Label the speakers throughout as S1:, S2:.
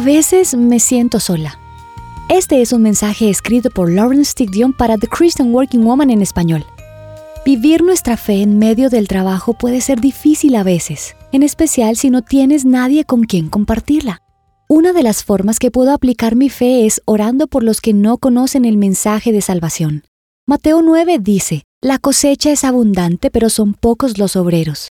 S1: A veces me siento sola. Este es un mensaje escrito por Lawrence Dion para The Christian Working Woman en español. Vivir nuestra fe en medio del trabajo puede ser difícil a veces, en especial si no tienes nadie con quien compartirla. Una de las formas que puedo aplicar mi fe es orando por los que no conocen el mensaje de salvación. Mateo 9 dice, La cosecha es abundante, pero son pocos los obreros.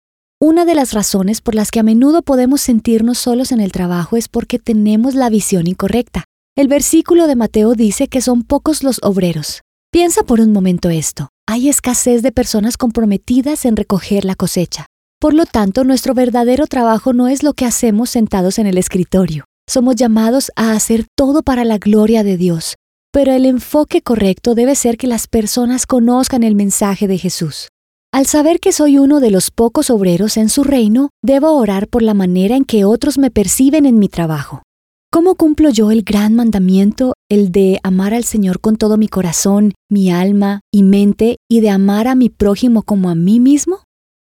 S1: Una de las razones por las que a menudo podemos sentirnos solos en el trabajo es porque tenemos la visión incorrecta. El versículo de Mateo dice que son pocos los obreros. Piensa por un momento esto. Hay escasez de personas comprometidas en recoger la cosecha. Por lo tanto, nuestro verdadero trabajo no es lo que hacemos sentados en el escritorio. Somos llamados a hacer todo para la gloria de Dios. Pero el enfoque correcto debe ser que las personas conozcan el mensaje de Jesús. Al saber que soy uno de los pocos obreros en su reino, debo orar por la manera en que otros me perciben en mi trabajo. ¿Cómo cumplo yo el gran mandamiento, el de amar al Señor con todo mi corazón, mi alma y mente y de amar a mi prójimo como a mí mismo?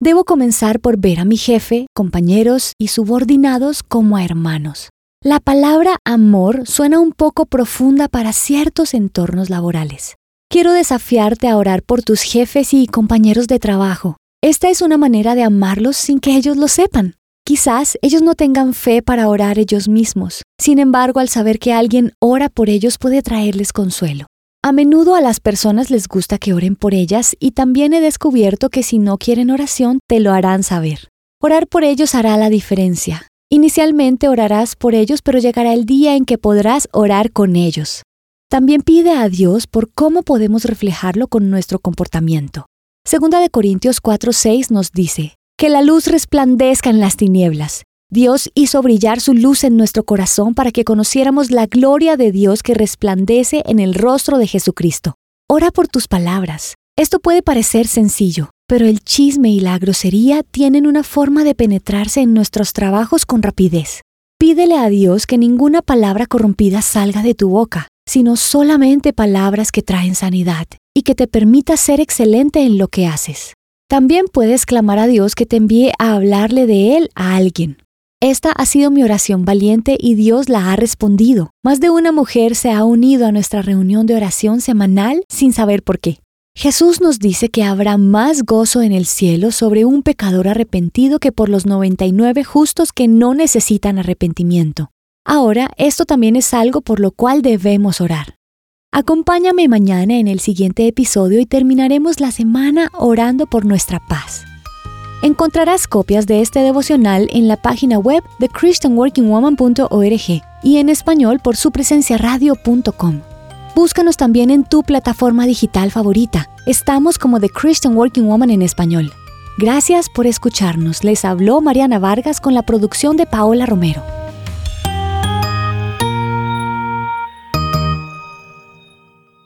S1: Debo comenzar por ver a mi jefe, compañeros y subordinados como a hermanos. La palabra amor suena un poco profunda para ciertos entornos laborales. Quiero desafiarte a orar por tus jefes y compañeros de trabajo. Esta es una manera de amarlos sin que ellos lo sepan. Quizás ellos no tengan fe para orar ellos mismos. Sin embargo, al saber que alguien ora por ellos puede traerles consuelo. A menudo a las personas les gusta que oren por ellas y también he descubierto que si no quieren oración, te lo harán saber. Orar por ellos hará la diferencia. Inicialmente orarás por ellos, pero llegará el día en que podrás orar con ellos. También pide a Dios por cómo podemos reflejarlo con nuestro comportamiento. Segunda de Corintios 4:6 nos dice, que la luz resplandezca en las tinieblas. Dios hizo brillar su luz en nuestro corazón para que conociéramos la gloria de Dios que resplandece en el rostro de Jesucristo. Ora por tus palabras. Esto puede parecer sencillo, pero el chisme y la grosería tienen una forma de penetrarse en nuestros trabajos con rapidez. Pídele a Dios que ninguna palabra corrompida salga de tu boca sino solamente palabras que traen sanidad y que te permita ser excelente en lo que haces. También puedes clamar a Dios que te envíe a hablarle de Él a alguien. Esta ha sido mi oración valiente y Dios la ha respondido. Más de una mujer se ha unido a nuestra reunión de oración semanal sin saber por qué. Jesús nos dice que habrá más gozo en el cielo sobre un pecador arrepentido que por los 99 justos que no necesitan arrepentimiento. Ahora, esto también es algo por lo cual debemos orar. Acompáñame mañana en el siguiente episodio y terminaremos la semana orando por nuestra paz. Encontrarás copias de este devocional en la página web de christianworkingwoman.org y en español por su presencia radio.com. Búscanos también en tu plataforma digital favorita. Estamos como The Christian Working Woman en español. Gracias por escucharnos. Les habló Mariana Vargas con la producción de Paola Romero.